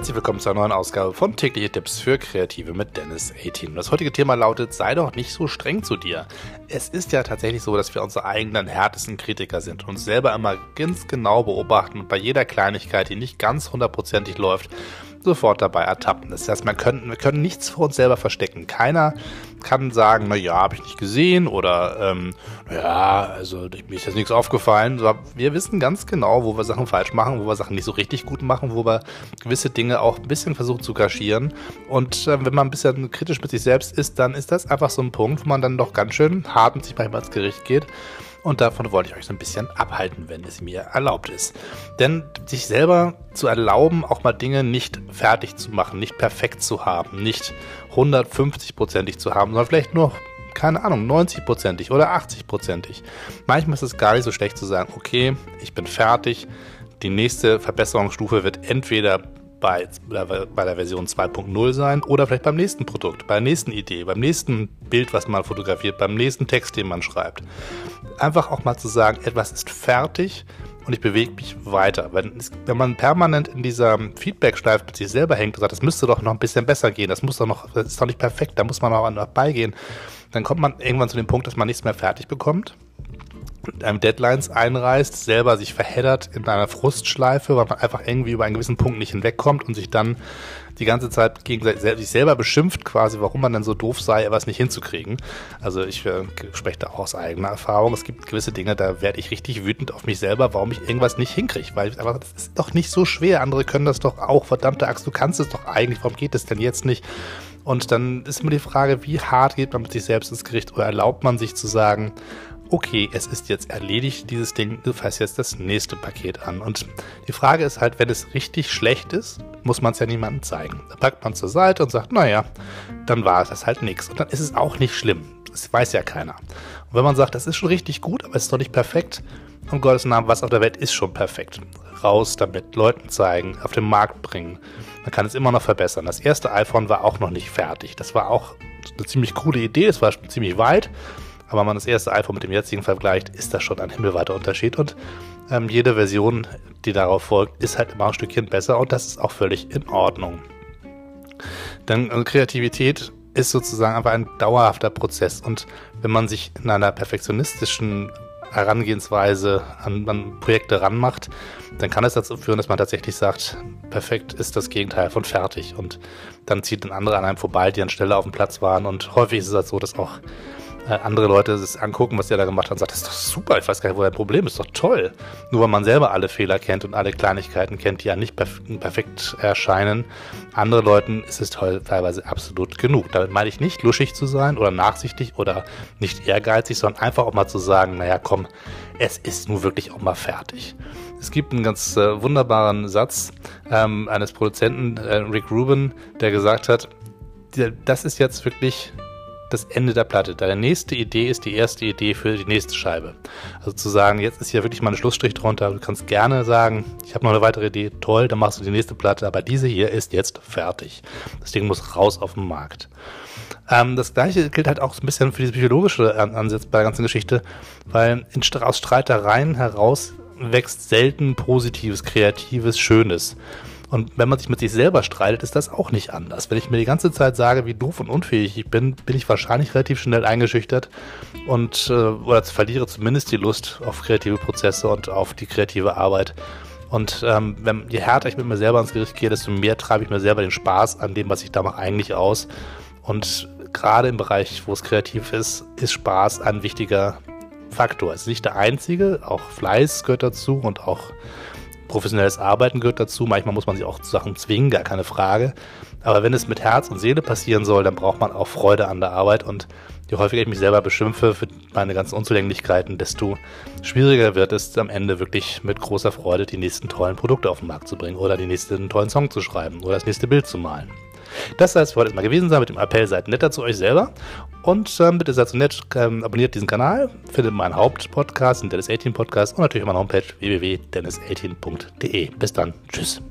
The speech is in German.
Herzlich willkommen zur neuen Ausgabe von Tägliche Tipps für Kreative mit Dennis 18. Das heutige Thema lautet, sei doch nicht so streng zu dir. Es ist ja tatsächlich so, dass wir unsere eigenen härtesten Kritiker sind und uns selber immer ganz genau beobachten und bei jeder Kleinigkeit, die nicht ganz hundertprozentig läuft, sofort dabei ertappen. Das heißt, wir können, wir können nichts vor uns selber verstecken. Keiner kann sagen, na ja, habe ich nicht gesehen oder ähm, ja, also mir ist jetzt nichts aufgefallen. Wir wissen ganz genau, wo wir Sachen falsch machen, wo wir Sachen nicht so richtig gut machen, wo wir gewisse Dinge auch ein bisschen versuchen zu kaschieren. Und äh, wenn man ein bisschen kritisch mit sich selbst ist, dann ist das einfach so ein Punkt, wo man dann doch ganz schön hart mit sich manchmal ins Gericht geht. Und davon wollte ich euch so ein bisschen abhalten, wenn es mir erlaubt ist. Denn sich selber zu erlauben, auch mal Dinge nicht fertig zu machen, nicht perfekt zu haben, nicht 150-prozentig zu haben, sondern vielleicht nur keine Ahnung, 90-prozentig oder 80-prozentig. Manchmal ist es gar nicht so schlecht zu sagen, okay, ich bin fertig. Die nächste Verbesserungsstufe wird entweder bei, bei der Version 2.0 sein oder vielleicht beim nächsten Produkt, bei der nächsten Idee, beim nächsten Bild, was man fotografiert, beim nächsten Text, den man schreibt. Einfach auch mal zu sagen, etwas ist fertig und ich bewege mich weiter. Wenn, wenn man permanent in dieser Feedback-Schleife mit sich selber hängt und sagt, das müsste doch noch ein bisschen besser gehen, das muss doch noch, das ist doch nicht perfekt, da muss man noch beigehen, dann kommt man irgendwann zu dem Punkt, dass man nichts mehr fertig bekommt einem Deadlines einreißt, selber sich verheddert in einer Frustschleife, weil man einfach irgendwie über einen gewissen Punkt nicht hinwegkommt und sich dann die ganze Zeit gegen sich selber beschimpft quasi, warum man dann so doof sei, etwas nicht hinzukriegen. Also ich äh, spreche da auch aus eigener Erfahrung. Es gibt gewisse Dinge, da werde ich richtig wütend auf mich selber, warum ich irgendwas nicht hinkriege, weil einfach, das ist doch nicht so schwer. Andere können das doch auch. Verdammte Axt, du kannst es doch eigentlich. Warum geht es denn jetzt nicht? Und dann ist immer die Frage, wie hart geht man mit sich selbst ins Gericht oder erlaubt man sich zu sagen, okay, es ist jetzt erledigt, dieses Ding, du fasst jetzt das nächste Paket an. Und die Frage ist halt, wenn es richtig schlecht ist, muss man es ja niemandem zeigen. Da packt man zur Seite und sagt, naja, dann war das halt nichts. Und dann ist es auch nicht schlimm. Das weiß ja keiner. Und wenn man sagt, das ist schon richtig gut, aber es ist doch nicht perfekt, um Gottes Namen, was auf der Welt ist schon perfekt. Raus damit, Leuten zeigen, auf den Markt bringen. Man kann es immer noch verbessern. Das erste iPhone war auch noch nicht fertig. Das war auch eine ziemlich coole Idee, es war ziemlich weit. Aber man das erste iPhone mit dem jetzigen vergleicht, ist das schon ein himmelweiter Unterschied. Und ähm, jede Version, die darauf folgt, ist halt immer ein Stückchen besser und das ist auch völlig in Ordnung. Denn äh, Kreativität ist sozusagen einfach ein dauerhafter Prozess. Und wenn man sich in einer perfektionistischen Herangehensweise an, an Projekte ranmacht, dann kann es dazu führen, dass man tatsächlich sagt, perfekt ist das Gegenteil von fertig. Und dann zieht ein anderer an einem vorbei, die an Stelle auf dem Platz waren. Und häufig ist es halt so, dass auch äh, andere Leute es angucken, was der da gemacht hat und sagt, das ist doch super, ich weiß gar nicht, wo dein Problem ist, ist doch toll. Nur weil man selber alle Fehler kennt und alle Kleinigkeiten kennt, die ja nicht perf perfekt erscheinen, andere Leuten ist es toll, teilweise absolut genug. Damit meine ich nicht, luschig zu sein oder nachsichtig oder nicht ehrgeizig, sondern einfach auch mal zu sagen, naja, komm, es ist nun wirklich auch mal fertig. Es gibt einen ganz äh, wunderbaren Satz ähm, eines Produzenten, äh, Rick Rubin, der gesagt hat, das ist jetzt wirklich das Ende der Platte. Deine nächste Idee ist die erste Idee für die nächste Scheibe. Also zu sagen, jetzt ist hier wirklich mal ein Schlussstrich drunter. Du kannst gerne sagen, ich habe noch eine weitere Idee, toll, dann machst du die nächste Platte, aber diese hier ist jetzt fertig. Das Ding muss raus auf den Markt. Ähm, das gleiche gilt halt auch so ein bisschen für diese psychologische Ansatz bei der ganzen Geschichte, weil in, aus Streitereien heraus wächst selten Positives, Kreatives, Schönes. Und wenn man sich mit sich selber streitet, ist das auch nicht anders. Wenn ich mir die ganze Zeit sage, wie doof und unfähig ich bin, bin ich wahrscheinlich relativ schnell eingeschüchtert und äh, oder verliere zumindest die Lust auf kreative Prozesse und auf die kreative Arbeit. Und ähm, wenn, je härter ich mit mir selber ins Gericht gehe, desto mehr treibe ich mir selber den Spaß an dem, was ich da mache, eigentlich aus. Und gerade im Bereich, wo es kreativ ist, ist Spaß ein wichtiger Faktor. Es ist nicht der einzige, auch Fleiß gehört dazu und auch professionelles Arbeiten gehört dazu. Manchmal muss man sich auch zu Sachen zwingen, gar keine Frage. Aber wenn es mit Herz und Seele passieren soll, dann braucht man auch Freude an der Arbeit. Und je häufiger ich mich selber beschimpfe für meine ganzen Unzulänglichkeiten, desto schwieriger wird es am Ende wirklich mit großer Freude die nächsten tollen Produkte auf den Markt zu bringen oder die nächsten tollen Song zu schreiben oder das nächste Bild zu malen. Das soll es für heute mal gewesen sein mit dem Appell, seid netter zu euch selber. Und ähm, bitte seid so nett, ähm, abonniert diesen Kanal, findet meinen Hauptpodcast, den Dennis 18 Podcast und natürlich meine Homepage www.dennis18.de. Bis dann. Tschüss.